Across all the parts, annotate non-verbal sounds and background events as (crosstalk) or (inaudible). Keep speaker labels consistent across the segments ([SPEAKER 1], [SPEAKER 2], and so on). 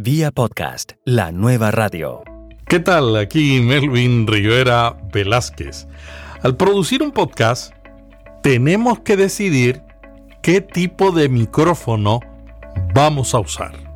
[SPEAKER 1] Vía podcast, la nueva radio.
[SPEAKER 2] ¿Qué tal? Aquí Melvin Rivera Velázquez. Al producir un podcast, tenemos que decidir qué tipo de micrófono vamos a usar.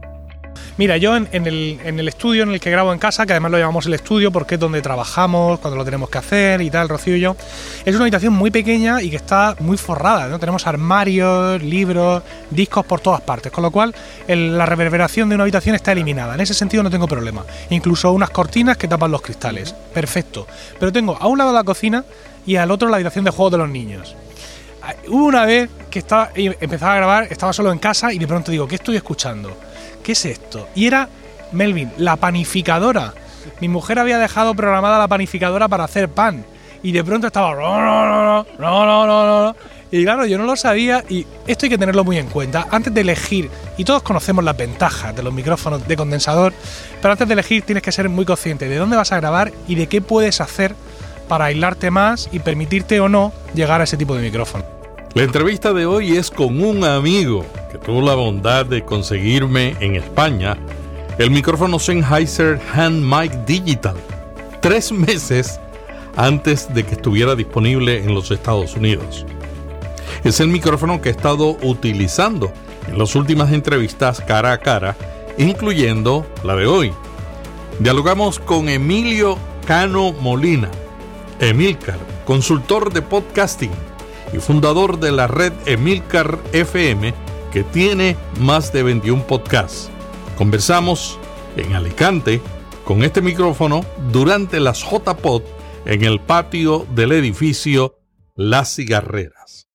[SPEAKER 3] Mira, yo en, el, estudio en el que grabo en casa, que además lo llamamos el estudio porque es donde trabajamos, cuando lo tenemos que hacer y tal, Rocío y yo, es una habitación muy pequeña y que está muy forrada, ¿no? Tenemos armarios, libros, discos por todas partes, con lo cual la reverberación de una habitación está eliminada. En ese sentido no tengo problema. Incluso unas cortinas que tapan los cristales. Perfecto. Pero tengo a un lado la cocina y al otro la habitación de juegos de los niños. Una vez que estaba, empezaba a grabar, estaba solo en casa y de pronto digo, ¿qué estoy escuchando? ¿Qué es esto? Y era Melvin, la panificadora. Mi mujer había dejado programada la panificadora para hacer pan. Y de pronto estaba. No, no, no, y claro, yo no lo sabía y esto hay que tenerlo muy en cuenta. Antes de elegir, y todos conocemos las ventajas de los micrófonos de condensador, pero antes de elegir tienes que ser muy consciente de dónde vas a grabar y de qué puedes hacer para aislarte más y permitirte o no llegar a ese tipo de micrófono.
[SPEAKER 2] La entrevista de hoy es con un amigo que tuvo la bondad de conseguirme en España el micrófono Sennheiser Hand Mic Digital, tres meses antes de que estuviera disponible en los Estados Unidos. Es el micrófono que he estado utilizando en las últimas entrevistas cara a cara, incluyendo la de hoy. Dialogamos con Emilio Cano Molina, Emilcar, consultor de podcasting y fundador de la red Emilcar FM, que tiene más de 21 podcasts. Conversamos en Alicante con este micrófono durante las JPod en el patio del edificio Las Cigarreras.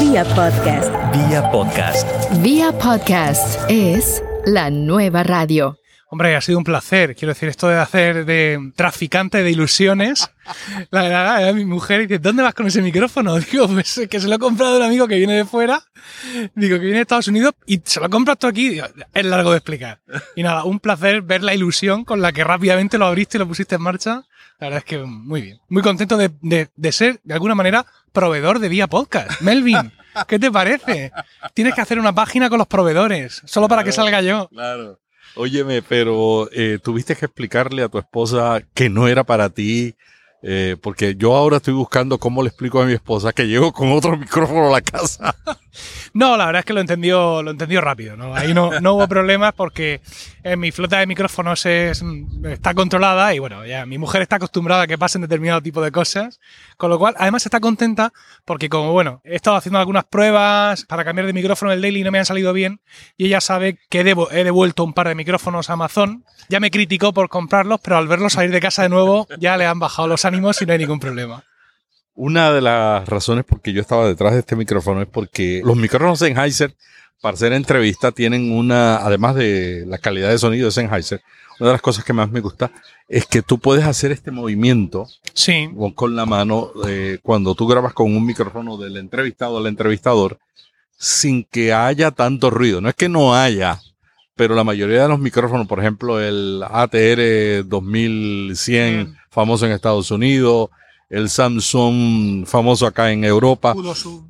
[SPEAKER 1] Vía podcast. Vía podcast.
[SPEAKER 4] Vía podcast es la nueva radio.
[SPEAKER 3] Hombre, ha sido un placer. Quiero decir, esto de hacer de traficante de ilusiones. (laughs) La verdad, mi mujer dice, ¿dónde vas con ese micrófono? (laughs) Digo, pues que se lo ha comprado un amigo que viene de fuera. Digo, que viene de Estados Unidos y se lo ha comprado aquí. es largo de explicar. Y nada, un placer ver la ilusión con la que rápidamente lo abriste y lo pusiste en marcha. La verdad es que muy bien. Muy contento de, de ser, de alguna manera, proveedor de Vía Podcast. Melvin, ¿qué te parece? Tienes que hacer una página con los proveedores, solo para que salga yo.
[SPEAKER 2] Claro. Óyeme, pero eh, tuviste que explicarle a tu esposa que no era para ti, eh, porque yo ahora estoy buscando cómo le explico a mi esposa que llego con otro (laughs) micrófono a la casa. (laughs)
[SPEAKER 3] No, la verdad es que lo entendió, lo entendió rápido, ¿no? Ahí no, no hubo problemas porque en mi flota de micrófonos es, está controlada y bueno, ya mi mujer está acostumbrada a que pasen determinado tipo de cosas, con lo cual además está contenta porque como bueno, he estado haciendo algunas pruebas para cambiar de micrófono el daily y no me han salido bien y ella sabe que he devuelto un par de micrófonos a Amazon, ya me criticó por comprarlos, pero al verlos salir de casa de nuevo ya le han bajado los ánimos y no hay ningún problema.
[SPEAKER 2] Una de las razones por que yo estaba detrás de este micrófono es porque los micrófonos Sennheiser, para hacer entrevista, tienen una, además de la calidad de sonido de Sennheiser, una de las cosas que más me gusta es que tú puedes hacer este movimiento
[SPEAKER 3] sí.
[SPEAKER 2] con, la mano eh, cuando tú grabas con un micrófono del entrevistado al entrevistador sin que haya tanto ruido. No es que no haya, pero la mayoría de los micrófonos, por ejemplo, el ATR 2100, famoso en Estados Unidos, el Samsung famoso acá en Europa,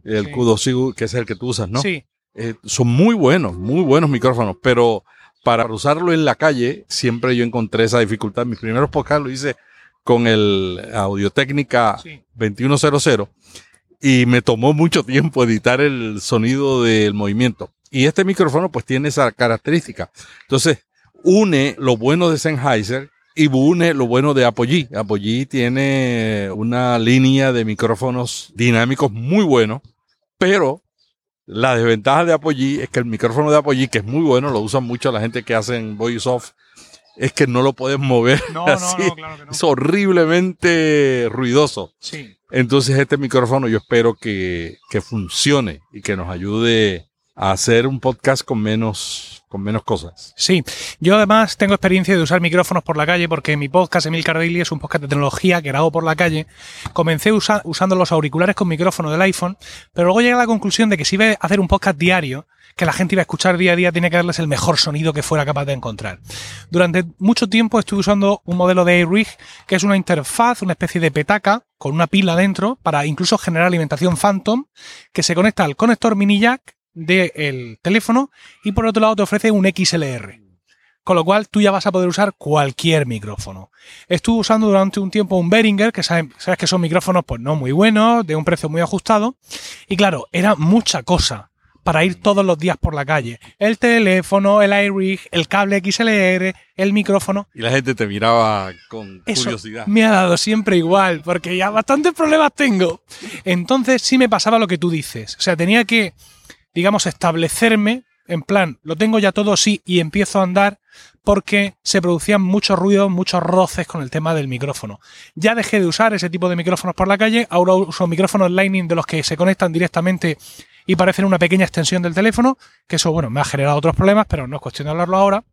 [SPEAKER 2] el sí. que es el que tú usas, ¿no?
[SPEAKER 3] Sí.
[SPEAKER 2] Eh, son muy buenos, muy buenos micrófonos, pero para usarlo en la calle siempre yo encontré esa dificultad. Mis primeros podcasts lo hice con el Audio Técnica 2100 y me tomó mucho tiempo editar el sonido del movimiento. Y este micrófono pues tiene esa característica. Entonces, une lo bueno de Sennheiser y une lo bueno de Apogee. Apogee tiene una línea de micrófonos dinámicos muy buenos, pero la desventaja de Apogee es que el micrófono de Apogee, que es muy bueno, lo usan mucho la gente que hacen voice off, es que no lo puedes mover.
[SPEAKER 3] No, así. (laughs) no, no, claro que no.
[SPEAKER 2] Es horriblemente ruidoso.
[SPEAKER 3] Sí.
[SPEAKER 2] Entonces este micrófono yo espero que, que funcione y que nos ayude hacer un podcast con menos con menos cosas.
[SPEAKER 3] Sí, yo además tengo experiencia de usar micrófonos por la calle porque mi podcast, Emil Daily, es un podcast de tecnología que grabo por la calle. Comencé usando los auriculares con micrófono del iPhone, pero luego llegué a la conclusión de que si iba a hacer un podcast diario, que la gente iba a escuchar día a día, tiene que darles el mejor sonido que fuera capaz de encontrar. Durante mucho tiempo estuve usando un modelo de AirRig, que es una interfaz, una especie de petaca, con una pila dentro, para incluso generar alimentación Phantom, que se conecta al conector mini jack del teléfono y por otro lado te ofrece un XLR. Con lo cual tú ya vas a poder usar cualquier micrófono. Estuve usando durante un tiempo un Behringer, que sabes, que son micrófonos pues no muy buenos, de un precio muy ajustado. Y claro, era mucha cosa para ir todos los días por la calle. El teléfono, el iRig, el cable XLR, el micrófono.
[SPEAKER 2] Y la gente te miraba con curiosidad.
[SPEAKER 3] Me ha dado siempre igual, porque ya bastantes problemas tengo. Entonces sí me pasaba lo que tú dices. O sea, tenía que, digamos, establecerme en plan, lo tengo ya todo sí y empiezo a andar porque se producían muchos ruidos, muchos roces con el tema del micrófono. Ya dejé de usar ese tipo de micrófonos por la calle, ahora uso micrófonos Lightning de los que se conectan directamente y parecen una pequeña extensión del teléfono, que eso, bueno, me ha generado otros problemas, pero no es cuestión de hablarlo ahora.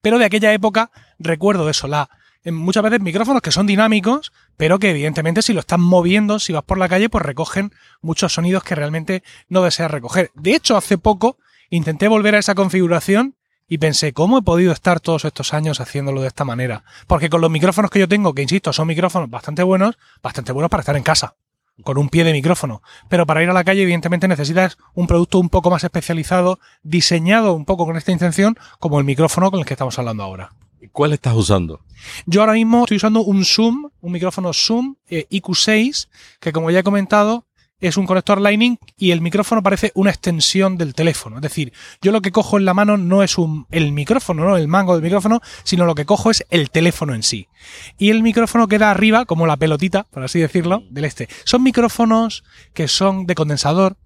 [SPEAKER 3] Pero de aquella época recuerdo eso, la, muchas veces micrófonos que son dinámicos, pero que evidentemente si lo están moviendo, si vas por la calle, pues recogen muchos sonidos que realmente no deseas recoger. De hecho, hace poco intenté volver a esa configuración y pensé, ¿cómo he podido estar todos estos años haciéndolo de esta manera? Porque con los micrófonos que yo tengo, que insisto, son micrófonos bastante buenos, bastante buenos para estar en casa, con un pie de micrófono. Pero para ir a la calle, evidentemente necesitas un producto un poco más especializado, diseñado un poco con esta intención, como el micrófono con el que estamos hablando ahora.
[SPEAKER 2] ¿Cuál estás usando?
[SPEAKER 3] Yo ahora mismo estoy usando un Zoom, un micrófono Zoom eh, IQ6, que como ya he comentado, es un conector Lightning y el micrófono parece una extensión del teléfono. Es decir, yo lo que cojo en la mano no es un, el micrófono, no el mango del micrófono, sino lo que cojo es el teléfono en sí. Y el micrófono queda arriba, como la pelotita, por así decirlo, del este. Son micrófonos que son de condensador,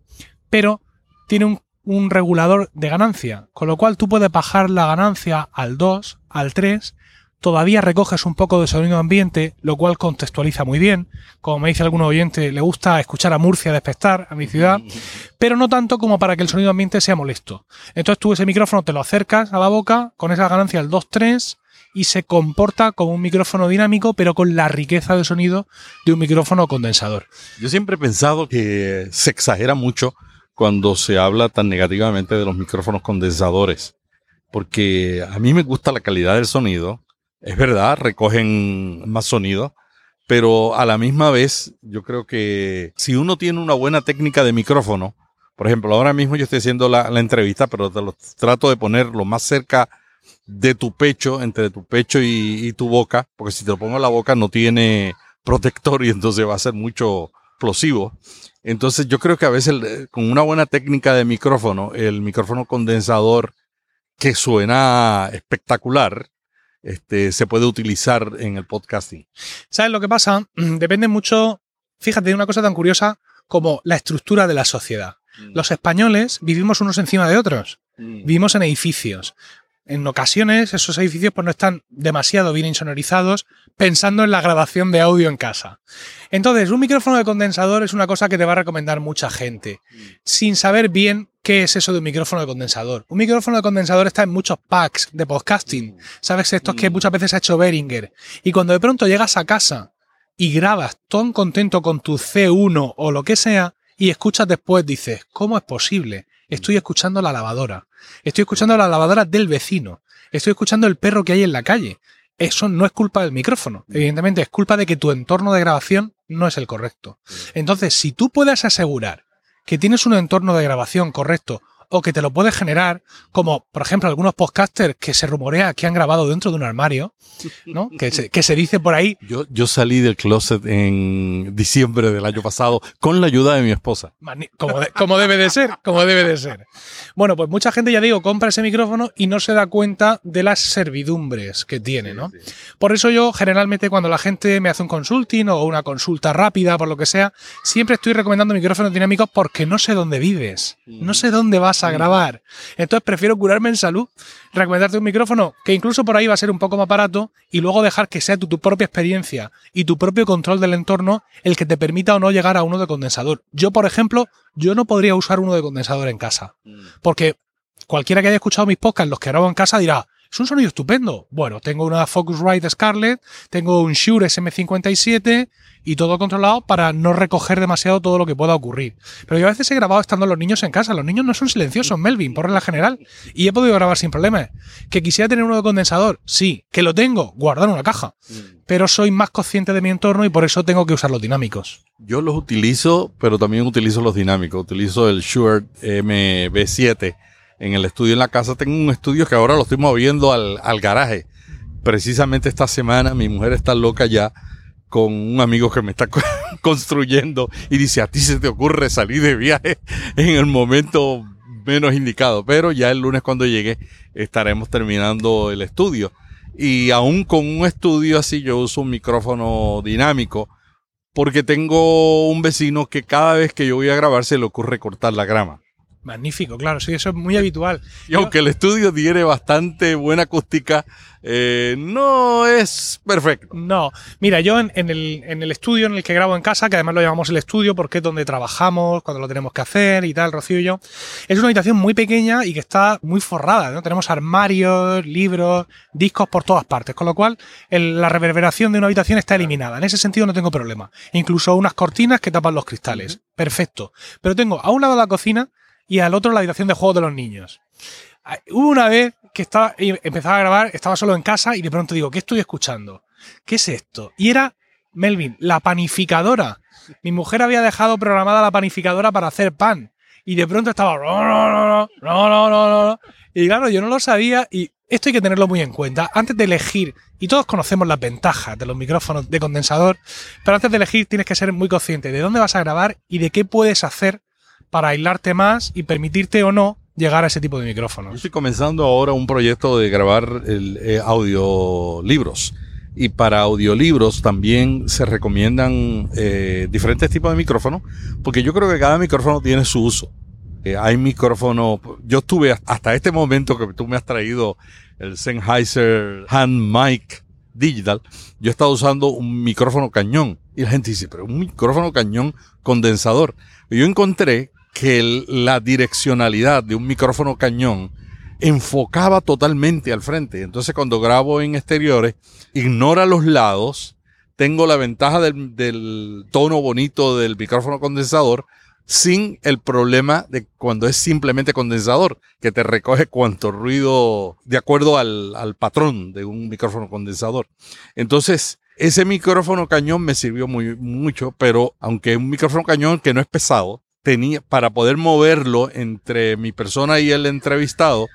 [SPEAKER 3] pero tiene un, un regulador de ganancia, con lo cual tú puedes bajar la ganancia al 2, al 3 todavía recoges un poco de sonido ambiente, lo cual contextualiza muy bien. Como me dice algún oyente, le gusta escuchar a Murcia despertar, a mi ciudad, (laughs) pero no tanto como para que el sonido ambiente sea molesto. Entonces tú ese micrófono te lo acercas a la boca con esa ganancia del 2-3 y se comporta como un micrófono dinámico, pero con la riqueza de sonido de un micrófono condensador.
[SPEAKER 2] Yo siempre he pensado que se exagera mucho cuando se habla tan negativamente de los micrófonos condensadores, porque a mí me gusta la calidad del sonido, es verdad, recogen más sonido, pero a la misma vez yo creo que si uno tiene una buena técnica de micrófono, por ejemplo, ahora mismo yo estoy haciendo la, entrevista, pero te lo trato de poner lo más cerca de tu pecho, entre tu pecho y, tu boca, porque si te lo pongo en la boca no tiene protector y entonces va a ser mucho explosivo. Entonces yo creo que a veces con una buena técnica de micrófono, el micrófono condensador que suena espectacular, este, se puede utilizar en el podcasting.
[SPEAKER 3] ¿Sabes lo que pasa? (clears throat) Depende mucho, fíjate, de una cosa tan curiosa como la estructura de la sociedad. Mm. Los españoles vivimos unos encima de otros. Mm. Vivimos en edificios. En ocasiones esos edificios pues, no están demasiado bien insonorizados pensando en la grabación de audio en casa. Entonces, un micrófono de condensador es una cosa que te va a recomendar mucha gente, mm. sin saber bien qué es eso de un micrófono de condensador. Un micrófono de condensador está en muchos packs de podcasting. Mm. ¿Sabes? Estos que mm. muchas veces ha hecho Behringer. Y cuando de pronto llegas a casa y grabas tan contento con tu C1 o lo que sea, y escuchas después, dices, ¿cómo es posible? Estoy escuchando la lavadora. Estoy escuchando la lavadora del vecino. Estoy escuchando el perro que hay en la calle. Eso no es culpa del micrófono. Evidentemente es culpa de que tu entorno de grabación no es el correcto. Entonces, si tú puedes asegurar que tienes un entorno de grabación correcto o que te lo puedes generar, como por ejemplo algunos podcasters que se rumorea que han grabado dentro de un armario, ¿no? (laughs) que, se, que se dice por ahí.
[SPEAKER 2] Yo, yo salí del closet en diciembre del año pasado con la ayuda de mi esposa.
[SPEAKER 3] Como, como debe de ser, como debe de ser. Bueno, pues mucha gente, ya digo, compra ese micrófono y no se da cuenta de las servidumbres que tiene, ¿no? Por eso yo generalmente cuando la gente me hace un consulting o una consulta rápida, por lo que sea, siempre estoy recomendando micrófonos dinámicos porque no sé dónde vives, no sé dónde vas a grabar. Entonces prefiero curarme en salud, recomendarte un micrófono que incluso por ahí va a ser un poco más barato y luego dejar que sea tu, tu propia experiencia y tu propio control del entorno el que te permita o no llegar a uno de condensador. Yo, por ejemplo, yo no podría usar uno de condensador en casa. Mm. Porque cualquiera que haya escuchado mis podcasts, los que grabo en casa, dirá, es un sonido estupendo. Bueno, tengo una Focusrite Scarlett, tengo un Shure SM57 y todo controlado para no recoger demasiado todo lo que pueda ocurrir. Pero yo a veces he grabado estando los niños en casa. Los niños no son silenciosos, Melvin, por regla general. Y he podido grabar sin problemas. ¿Que quisiera tener uno de condensador? Sí. ¿Que lo tengo? Guardar una caja. Mm. Pero soy más consciente de mi entorno y por eso tengo que usar los dinámicos.
[SPEAKER 2] Yo los utilizo, pero también utilizo los dinámicos. Utilizo el Shure MB7 en el estudio en la casa. Tengo un estudio que ahora lo estoy moviendo al, al garaje. Precisamente esta semana mi mujer está loca ya con un amigo que me está (laughs) construyendo y dice, a ti se te ocurre salir de viaje en el momento menos indicado, pero ya el lunes cuando llegue estaremos terminando el estudio. Y aún con un estudio así yo uso un micrófono dinámico porque tengo un vecino que cada vez que yo voy a grabar se le ocurre cortar la grama.
[SPEAKER 3] Magnífico, claro, sí, eso es muy habitual.
[SPEAKER 2] Y aunque el estudio tiene bastante buena acústica, eh, no es perfecto.
[SPEAKER 3] No, mira, yo en, el, en, el, estudio en el que grabo en casa, que además lo llamamos el estudio porque es donde trabajamos, cuando lo tenemos que hacer y tal, Rocío y yo, es una habitación muy pequeña y que está muy forrada, ¿no? Tenemos armarios, libros, discos por todas partes, con lo cual la reverberación de una habitación está eliminada. En ese sentido no tengo problema. Incluso unas cortinas que tapan los cristales. Perfecto. Pero tengo a un lado la cocina y al otro la habitación de juegos de los niños. Ah, hubo una vez que estaba, empezaba a grabar, estaba solo en casa y de pronto digo, ¿qué estoy escuchando? ¿Qué es esto? Y era Melvin, la panificadora. Mi mujer había dejado programada la panificadora para hacer pan. Y de pronto estaba. No, no, no, no, Y claro, yo no lo sabía y esto hay que tenerlo muy en cuenta. Antes de elegir, y todos conocemos las ventajas de los micrófonos de condensador, pero antes de elegir tienes que ser muy consciente de dónde vas a grabar y de qué puedes hacer para aislarte más y permitirte o no llegar a ese tipo de micrófonos.
[SPEAKER 2] Yo estoy comenzando ahora un proyecto de grabar el, eh, audiolibros. Y para audiolibros también se recomiendan eh, diferentes tipos de micrófonos, porque yo creo que cada micrófono tiene su uso. Eh, hay micrófonos, yo estuve hasta este momento que tú me has traído el Sennheiser Hand Mic Digital, yo he estado usando un micrófono cañón. Y la gente dice, pero un micrófono cañón condensador. Y yo encontré que la direccionalidad de un micrófono cañón enfocaba totalmente al frente. Entonces cuando grabo en exteriores, ignora los lados, tengo la ventaja del, tono bonito del micrófono condensador sin el problema de cuando es simplemente condensador, que te recoge cuanto ruido de acuerdo al, al patrón de un micrófono condensador. Entonces, ese micrófono cañón me sirvió muy, mucho, pero aunque un micrófono cañón que no es pesado, tenía, para poder moverlo entre mi persona y el entrevistado,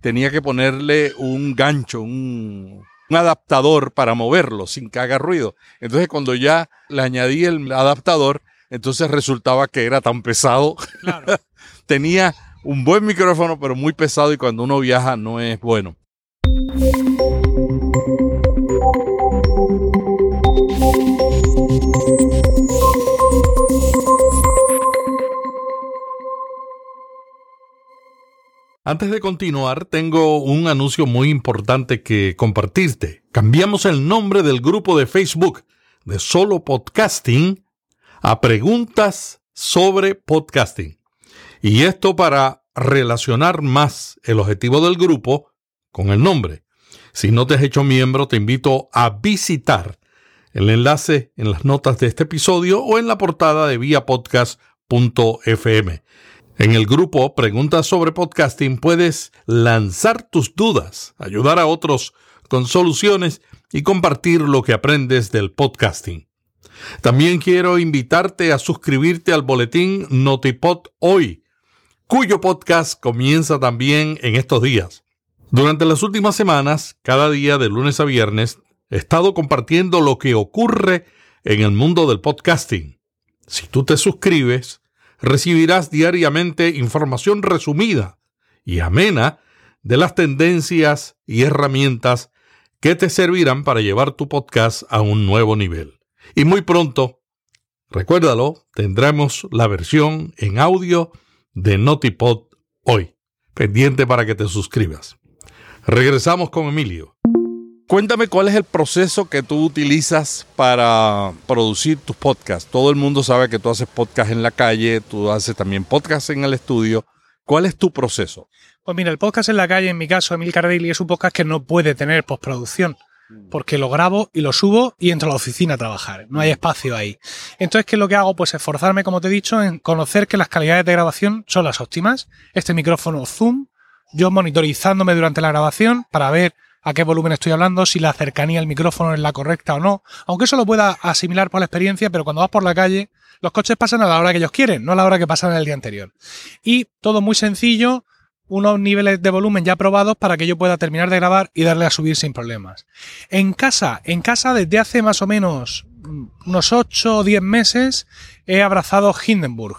[SPEAKER 2] tenía que ponerle un gancho, un, adaptador para moverlo sin que haga ruido. Entonces cuando ya le añadí el adaptador, entonces resultaba que era tan pesado. (laughs) tenía un buen micrófono, pero muy pesado y cuando uno viaja no es bueno. Antes de continuar, tengo un anuncio muy importante que compartirte. Cambiamos el nombre del grupo de Facebook de Solo Podcasting a Preguntas sobre Podcasting. Y esto para relacionar más el objetivo del grupo con el nombre. Si no te has hecho miembro, te invito a visitar el enlace en las notas de este episodio o en la portada de viapodcast.fm. En el grupo Preguntas sobre Podcasting puedes lanzar tus dudas, ayudar a otros con soluciones y compartir lo que aprendes del podcasting. También quiero invitarte a suscribirte al boletín Notipod Hoy, cuyo podcast comienza también en estos días. Durante las últimas semanas, cada día de lunes a viernes, he estado compartiendo lo que ocurre en el mundo del podcasting. Si tú te suscribes, recibirás diariamente información resumida y amena de las tendencias y herramientas que te servirán para llevar tu podcast a un nuevo nivel. Y muy pronto, recuérdalo, tendremos la versión en audio de Notipod hoy. Pendiente para que te suscribas. Regresamos con Emilio. Cuéntame cuál es el proceso que tú utilizas para producir tus podcasts. Todo el mundo sabe que tú haces podcast en la calle, tú haces también podcast en el estudio. ¿Cuál es tu proceso?
[SPEAKER 3] Pues mira, el podcast en la calle, en mi caso, Emil Daily, es un podcast que no puede tener postproducción porque lo grabo y lo subo y entro a la oficina a trabajar. No hay espacio ahí. Entonces, ¿qué es lo que hago? Pues esforzarme, como te he dicho, en conocer que las calidades de grabación son las óptimas. Este micrófono Zoom, yo monitorizándome durante la grabación para ver a qué volumen estoy hablando, si la cercanía al micrófono es la correcta o no. Aunque eso lo pueda asimilar por la experiencia, pero cuando vas por la calle, los coches pasan a la hora que ellos quieren, no a la hora que pasan el día anterior. Y todo muy sencillo, unos niveles de volumen ya probados para que yo pueda terminar de grabar y darle a subir sin problemas. En casa, en casa desde hace más o menos mm, unos 8 o 10 meses he abrazado Hindenburg.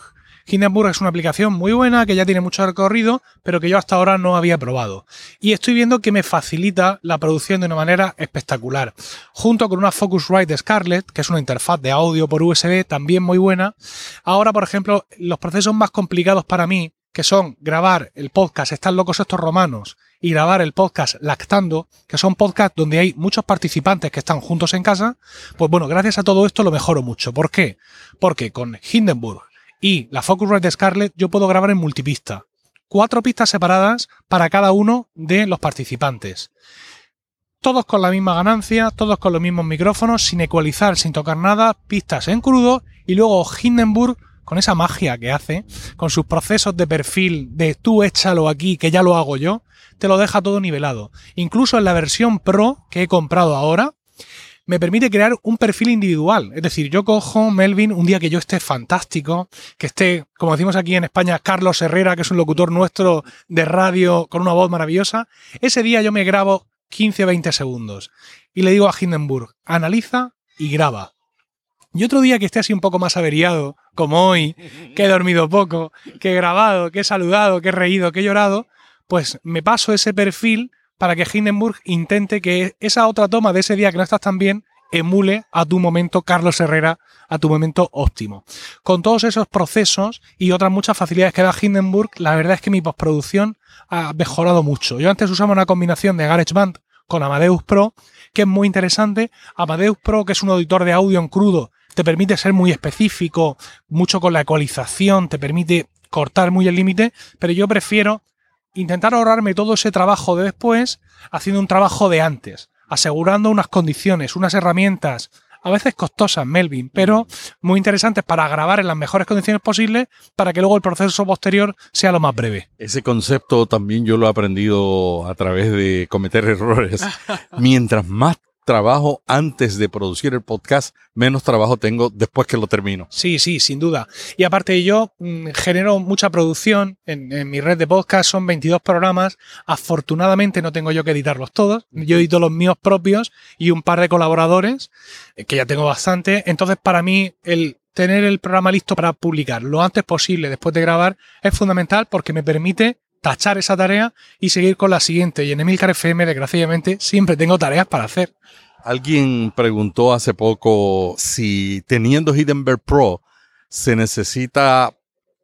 [SPEAKER 3] Hindenburg es una aplicación muy buena que ya tiene mucho recorrido, pero que yo hasta ahora no había probado. Y estoy viendo que me facilita la producción de una manera espectacular. Junto con una Focusrite Scarlett, que es una interfaz de audio por USB también muy buena. Ahora, por ejemplo, los procesos más complicados para mí que son grabar el podcast Están locos estos romanos y grabar el podcast Lactando, que son podcasts donde hay muchos participantes que están juntos en casa, pues bueno, gracias a todo esto lo mejoro mucho. ¿Por qué? Porque con Hindenburg y la Focusrite de Scarlett yo puedo grabar en multipista. Cuatro pistas separadas para cada uno de los participantes. Todos con la misma ganancia, todos con los mismos micrófonos, sin ecualizar, sin tocar nada, pistas en crudo y luego Hindenburg con esa magia que hace, con sus procesos de perfil de tú échalo aquí, que ya lo hago yo, te lo deja todo nivelado. Incluso en la versión Pro que he comprado ahora, me permite crear un perfil individual. Es decir, yo cojo Melvin un día que yo esté fantástico, que esté, como decimos aquí en España, Carlos Herrera, que es un locutor nuestro de radio con una voz maravillosa. Ese día yo me grabo 15 o 20 segundos y le digo a Hindenburg, analiza y graba. Y otro día que esté así un poco más averiado, como hoy, (laughs) que he dormido poco, que he grabado, que he saludado, que he reído, que he llorado, pues me paso ese perfil para que Hindenburg intente que esa otra toma de ese día que no estás tan bien emule a tu momento Carlos Herrera, a tu momento óptimo. Con todos esos procesos y otras muchas facilidades que da Hindenburg, la verdad es que mi postproducción ha mejorado mucho. Yo antes usaba una combinación de GarageBand con Amadeus Pro, que es muy interesante. Amadeus Pro, que es un auditor de audio en crudo, te permite ser muy específico, mucho con la ecualización, te permite cortar muy el límite, pero yo prefiero intentar ahorrarme todo ese trabajo de después haciendo un trabajo de antes, asegurando unas condiciones, unas herramientas, a veces costosas, Melvin, pero muy interesantes para grabar en las mejores condiciones posibles para que luego el proceso posterior sea lo más breve.
[SPEAKER 2] Ese concepto también yo lo he aprendido a través de cometer errores. (laughs) Mientras más trabajo antes de producir el podcast, menos trabajo tengo después que lo termino.
[SPEAKER 3] Sí, sí, sin duda. Y aparte yo mm, genero mucha producción en, mi red de podcast, son 22 programas. Afortunadamente no tengo yo que editarlos todos. Yo edito los míos propios y un par de colaboradores, eh, que ya tengo bastante. Entonces para mí el tener el programa listo para publicar lo antes posible después de grabar es fundamental porque me permite tachar esa tarea y seguir con la siguiente. Y en Emilcar FM, desgraciadamente, siempre tengo tareas para hacer.
[SPEAKER 2] Alguien preguntó hace poco si teniendo Hindenburg Pro se necesita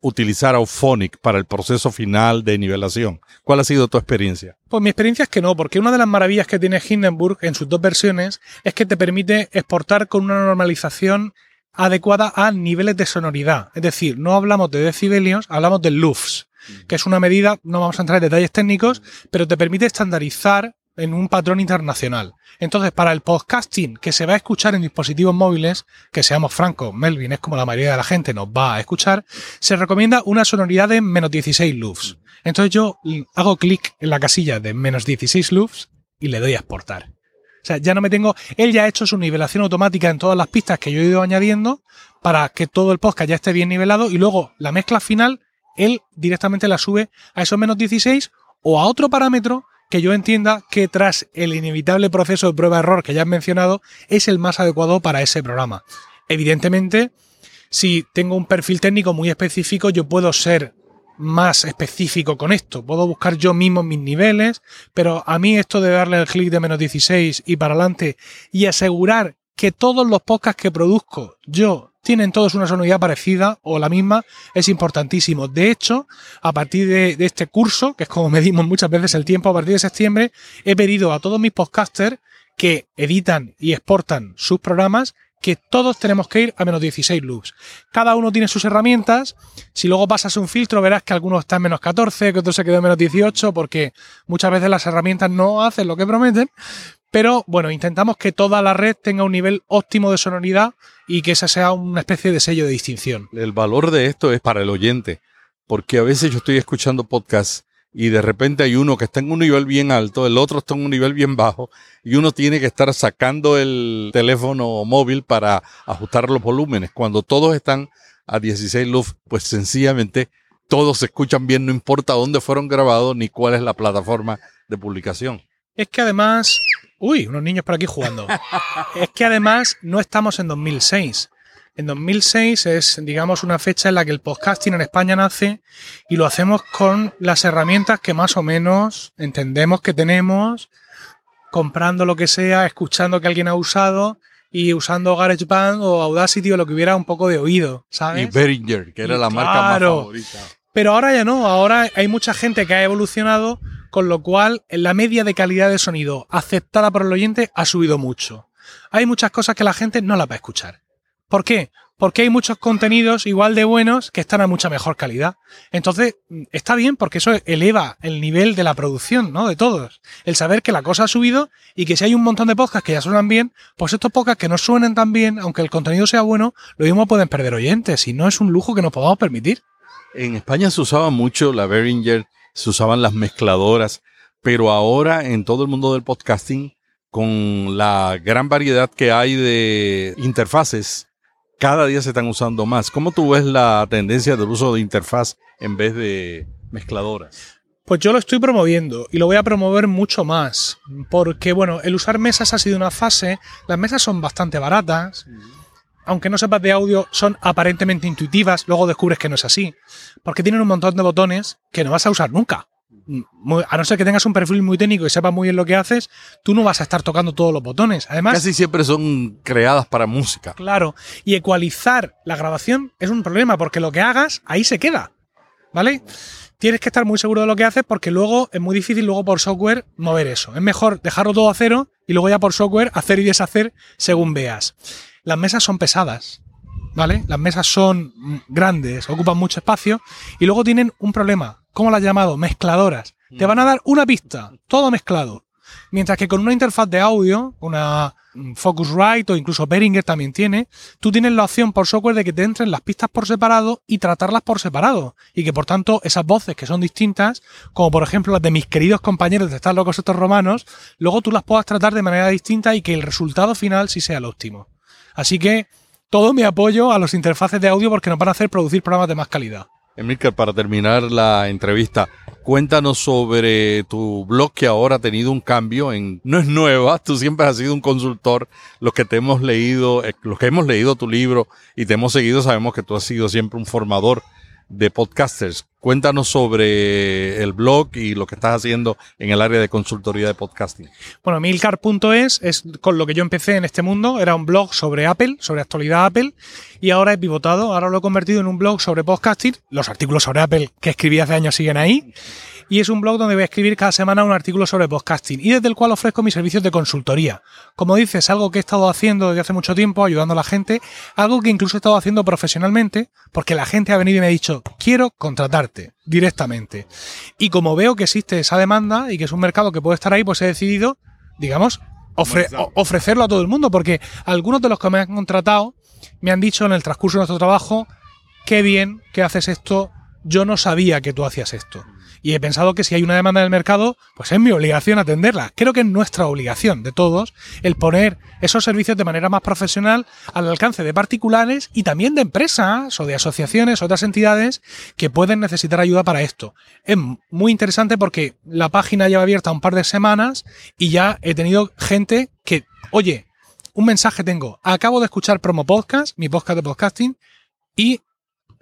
[SPEAKER 2] utilizar Auphonic para el proceso final de nivelación. ¿Cuál ha sido tu experiencia?
[SPEAKER 3] Pues mi experiencia es que no, porque una de las maravillas que tiene Hindenburg en sus dos versiones es que te permite exportar con una normalización adecuada a niveles de sonoridad. Es decir, no hablamos de decibelios, hablamos de lufs que es una medida, no vamos a entrar en detalles técnicos, pero te permite estandarizar en un patrón internacional. Entonces, para el podcasting que se va a escuchar en dispositivos móviles, que seamos francos, Melvin es como la mayoría de la gente nos va a escuchar, se recomienda una sonoridad de menos 16 loops. Entonces yo hago clic en la casilla de menos 16 loops y le doy a exportar. O sea, ya no me tengo. Él ya ha hecho su nivelación automática en todas las pistas que yo he ido añadiendo para que todo el podcast ya esté bien nivelado y luego la mezcla final él directamente la sube a esos menos 16 o a otro parámetro que yo entienda que tras el inevitable proceso de prueba-error que ya has mencionado, es el más adecuado para ese programa. Evidentemente, si tengo un perfil técnico muy específico, yo puedo ser más específico con esto. Puedo buscar yo mismo mis niveles, pero a mí esto de darle el clic de menos 16 y para adelante y asegurar que todos los podcasts que produzco yo tienen todos una sonoridad parecida o la misma, es importantísimo. De hecho, a partir de, este curso, que es como (laughs) medimos muchas veces el tiempo, a partir de septiembre, he pedido a todos mis podcasters que editan y exportan sus programas que todos tenemos que ir a menos 16 loops. Cada uno tiene sus herramientas. Si luego pasas un filtro, verás que algunos están en menos 14, que otros se quedan en menos 18, porque muchas veces las herramientas no hacen lo que prometen. Pero bueno, intentamos que toda la red tenga un nivel óptimo de sonoridad y que esa sea una especie de sello de distinción.
[SPEAKER 2] El valor de esto es para el oyente, porque a veces yo estoy escuchando podcasts y de repente hay uno que está en un nivel bien alto, el otro está en un nivel bien bajo y uno tiene que estar sacando el teléfono móvil para ajustar los volúmenes. Cuando todos están a 16 luz, pues sencillamente todos se escuchan bien, no importa dónde fueron grabados ni cuál es la plataforma de publicación.
[SPEAKER 3] Es que además, uy, unos niños por aquí jugando. es que además no estamos en 2006. En 2006 es, digamos, una fecha en la que el podcasting en España nace y lo hacemos con las herramientas que más o menos entendemos que tenemos, comprando lo que sea, escuchando que alguien ha usado y usando GarageBand o Audacity o lo que hubiera un poco de oído, ¿sabes?
[SPEAKER 2] Y Behringer, que era la marca más favorita.
[SPEAKER 3] Pero ahora ya no, ahora hay mucha gente que ha evolucionado, con lo cual la media de calidad de sonido aceptada por el oyente ha subido mucho. Hay muchas cosas que la gente no la va a escuchar. ¿Por qué? Porque hay muchos contenidos igual de buenos que están a mucha mejor calidad. Entonces, está bien porque eso eleva el nivel de la producción, ¿no? De todos. El saber que la cosa ha subido y que si hay un montón de podcasts que ya suenan bien, pues estos podcasts que no suenen tan bien, aunque el contenido sea bueno, lo mismo pueden perder oyentes y no es un lujo que nos podamos permitir.
[SPEAKER 2] En España se usaba mucho la Behringer, se usaban las mezcladoras, pero ahora en todo el mundo del podcasting, con la gran variedad que hay de interfaces, cada día se están usando más. ¿Cómo tú ves la tendencia del uso de interfaz en vez de mezcladoras?
[SPEAKER 3] Pues yo lo estoy promoviendo y lo voy a promover mucho más. Porque, bueno, el usar mesas ha sido una fase. Las mesas son bastante baratas. Aunque no sepas de audio, son aparentemente intuitivas. Luego descubres que no es así. Porque tienen un montón de botones que no vas a usar nunca a no ser que tengas un perfil muy técnico y sepas muy bien lo que haces, tú no vas a estar tocando todos los botones. Además,
[SPEAKER 2] casi siempre son creadas para música.
[SPEAKER 3] Claro, y ecualizar la grabación es un problema porque lo que hagas ahí se queda. ¿Vale? Tienes que estar muy seguro de lo que haces porque luego es muy difícil luego por software mover eso. Es mejor dejarlo todo a cero y luego ya por software hacer y deshacer según veas. Las mesas son pesadas, ¿vale? Las mesas son grandes, ocupan mucho espacio y luego tienen un problema. ¿Cómo las has llamado? Mezcladoras. Te van a dar una pista, todo mezclado. Mientras que con una interfaz de audio, una Focusrite o incluso Behringer también tiene, tú tienes la opción por software de que te entren las pistas por separado y tratarlas por separado. Y que por tanto esas voces que son distintas, como por ejemplo las de mis queridos compañeros de Estar Locos Estos Romanos, luego tú las puedas tratar de manera distinta y que el resultado final sí sea el óptimo. Así que todo mi apoyo a los interfaces de audio porque nos van a hacer producir programas de más calidad.
[SPEAKER 2] Emilcar, para terminar la entrevista, cuéntanos sobre tu blog que ahora ha tenido un cambio en, no es nueva, tú siempre has sido un consultor, los que te hemos leído, eh, los que hemos leído tu libro y te hemos seguido sabemos que tú has sido siempre un formador de podcasters. Cuéntanos sobre el blog y lo que estás haciendo en el área de consultoría de podcasting.
[SPEAKER 3] Bueno, milcar.es es con lo que yo empecé en este mundo. Era un blog sobre Apple, sobre actualidad Apple, y ahora he pivotado. Ahora lo he convertido en un blog sobre podcasting. Los artículos sobre Apple que escribí hace años siguen ahí y es un blog donde voy a escribir cada semana un artículo sobre podcasting y desde el cual ofrezco mis servicios de consultoría. Como dices, algo que he estado haciendo desde hace mucho tiempo, ayudando a la gente, algo que incluso he estado haciendo profesionalmente, porque la gente ha venido y me ha dicho, quiero contratarte directamente. Y como veo que existe esa demanda y que es un mercado que puede estar ahí, pues he decidido, digamos, ofrecerlo a todo el mundo, porque algunos de los que me han contratado me han dicho en el transcurso de nuestro trabajo, qué bien que haces esto, yo no sabía que tú hacías esto y he pensado que si hay una demanda del mercado, pues es mi obligación atenderla. Creo que es nuestra obligación de todos el poner esos servicios de manera más profesional al alcance de particulares y también de empresas o de asociaciones o otras entidades que pueden necesitar ayuda para esto. Es muy interesante porque la página lleva abierta un par de semanas y ya he tenido gente que, oye, un mensaje tengo, acabo de escuchar Promo Podcast, mi podcast de podcasting, y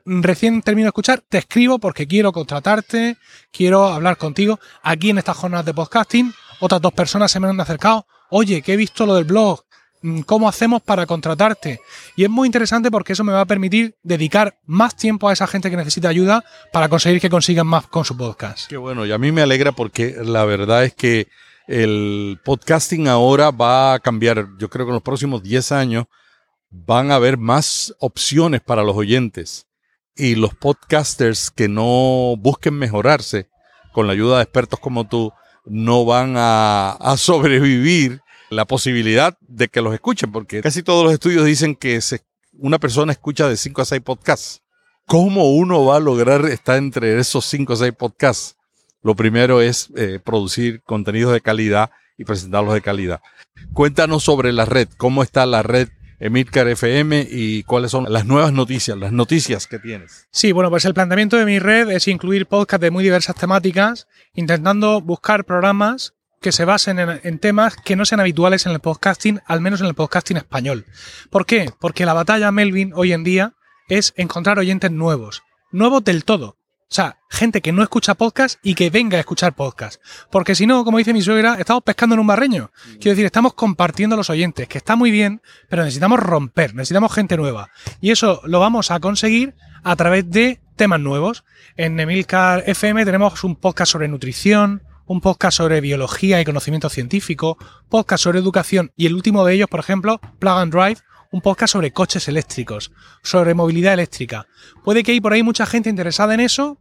[SPEAKER 3] recién termino de escuchar, te escribo porque quiero contratarte, quiero hablar contigo. Aquí en estas jornadas de podcasting, otras dos personas se me han acercado. Oye, que he visto lo del blog. Mm, ¿Cómo hacemos para contratarte? Y es muy interesante porque eso me va a permitir dedicar más tiempo a esa gente que necesita ayuda para conseguir que consigan más con su podcast.
[SPEAKER 2] Qué bueno, y a mí me alegra porque la verdad es que el podcasting ahora va a cambiar. Yo creo que en los próximos 10 años van a haber más opciones para los oyentes y los podcasters que no busquen mejorarse con la ayuda de expertos como tú no van a, sobrevivir la posibilidad de que los escuchen, porque casi todos los estudios dicen que una persona escucha de 5 a 6 podcasts. ¿Cómo uno va a lograr estar entre esos 5 o 6 podcasts? Lo primero es eh, producir contenidos de calidad y presentarlos de calidad. Cuéntanos sobre la red, cómo está la red Emilcar FM y cuáles son las nuevas noticias, las noticias que tienes.
[SPEAKER 3] Sí, bueno, pues el planteamiento de mi red es incluir podcasts de muy diversas temáticas, intentando buscar programas que se basen en, temas que no sean habituales en el podcasting, al menos en el podcasting español. ¿Por qué? Porque la batalla Melvin hoy en día es encontrar oyentes nuevos, nuevos del todo. O sea, gente que no escucha podcast y que venga a escuchar podcast. Porque si no, como dice mi suegra, estamos pescando en un barreño. Quiero decir, estamos compartiendo los oyentes, que está muy bien, pero necesitamos romper, necesitamos gente nueva. Y eso lo vamos a conseguir a través de temas nuevos. En Emilcar FM tenemos un podcast sobre nutrición, un podcast sobre biología y conocimiento científico, podcast sobre educación y el último de ellos, por ejemplo, Plug and Drive, un podcast sobre coches eléctricos, sobre movilidad eléctrica. Puede que hay por ahí mucha gente interesada en eso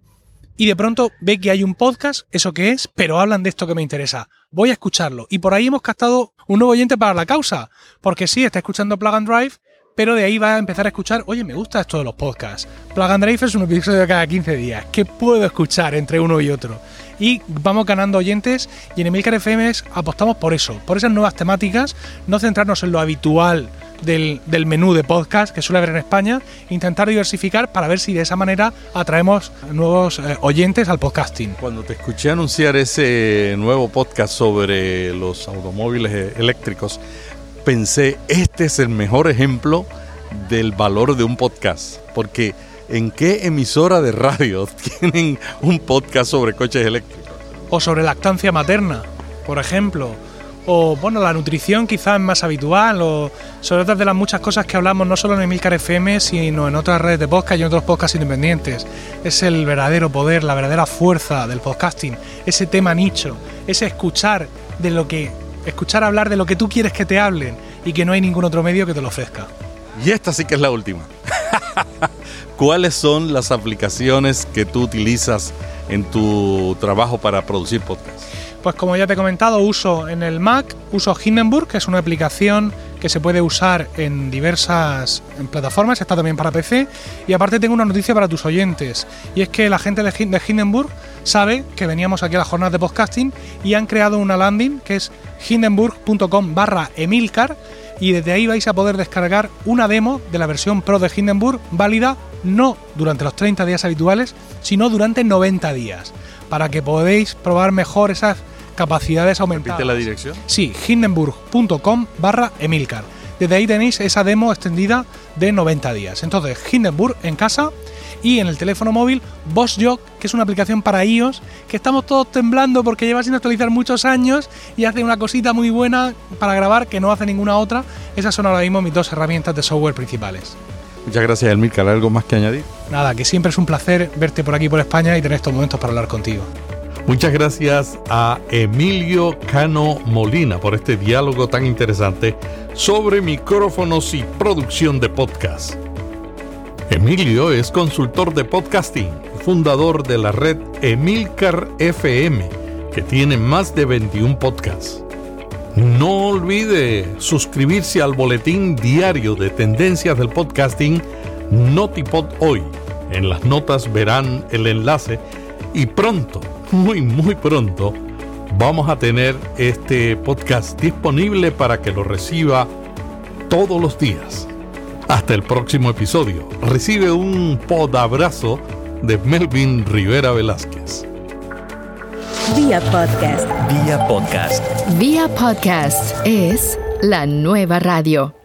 [SPEAKER 3] y de pronto ve que hay un podcast, eso que es, pero hablan de esto que me interesa. Voy a escucharlo. Y por ahí hemos captado un nuevo oyente para la causa, porque sí, está escuchando Plug and Drive, pero de ahí va a empezar a escuchar, oye, me gusta esto de los podcasts. Plug and Drive es un episodio cada 15 días. ¿Qué puedo escuchar entre uno y otro? y vamos ganando oyentes y en Emilcar FM apostamos por eso, por esas nuevas temáticas, no centrarnos en lo habitual del, menú de podcast que suele haber en España, intentar diversificar para ver si de esa manera atraemos nuevos eh, oyentes al podcasting.
[SPEAKER 2] Cuando te escuché anunciar ese nuevo podcast sobre los automóviles eh, eléctricos, pensé, este es el mejor ejemplo del valor de un podcast, porque ¿en qué emisora de radio (laughs) tienen un podcast sobre coches eléctricos?
[SPEAKER 3] O sobre lactancia materna, por ejemplo. O bueno, la nutrición quizás más habitual, o sobre otras de las muchas cosas que hablamos no solo en Emilcar FM, sino en otras redes de podcast y en otros podcasts independientes. Es el verdadero poder, la verdadera fuerza del podcasting, ese tema nicho, ese escuchar de lo que, escuchar hablar de lo que tú quieres que te hablen y que no hay ningún otro medio que te lo ofrezca.
[SPEAKER 2] Y esta sí que es la última. (laughs) ¿Cuáles son las aplicaciones que tú utilizas en tu trabajo para producir podcasts?
[SPEAKER 3] Pues como ya te he comentado, uso en el Mac, uso Hindenburg, que es una aplicación que se puede usar en diversas plataformas, está también para PC. Y aparte tengo una noticia para tus oyentes, y es que la gente de Hindenburg sabe que veníamos aquí a las jornadas de podcasting y han creado una landing que es hindenburg.com barra emilcar y desde ahí vais a poder descargar una demo de la versión Pro de Hindenburg válida no durante los 30 días habituales, sino durante 90 días, para que podáis probar mejor esas capacidades aumentadas.
[SPEAKER 2] ¿Repite la dirección?
[SPEAKER 3] Sí, hindenburg.com barra Emilcar. Desde ahí tenéis esa demo extendida de 90 días. Entonces, Hindenburg en casa y en el teléfono móvil BossJog, que es una aplicación para iOS, que estamos todos temblando porque lleva sin actualizar muchos años y hace una cosita muy buena para grabar que no hace ninguna otra. Esas son ahora mismo mis dos herramientas de software principales.
[SPEAKER 2] Muchas gracias, Elmilcar. ¿Algo más que añadir?
[SPEAKER 3] Nada, que siempre es un placer verte por aquí por España y tener estos momentos para hablar contigo.
[SPEAKER 2] Muchas gracias a Emilio Cano Molina por este diálogo tan interesante sobre micrófonos y producción de podcast. Emilio es consultor de podcasting, fundador de la red Emilcar FM, que tiene más de 21 podcasts. No olvide suscribirse al boletín diario de tendencias del podcasting Notipod Hoy. En las notas verán el enlace y pronto, muy muy pronto, vamos a tener este podcast disponible para que lo reciba todos los días. Hasta el próximo episodio. Recibe un podabrazo de Melvin Rivera Velázquez.
[SPEAKER 1] Vía podcast. Vía podcast.
[SPEAKER 4] Vía podcast es la nueva radio.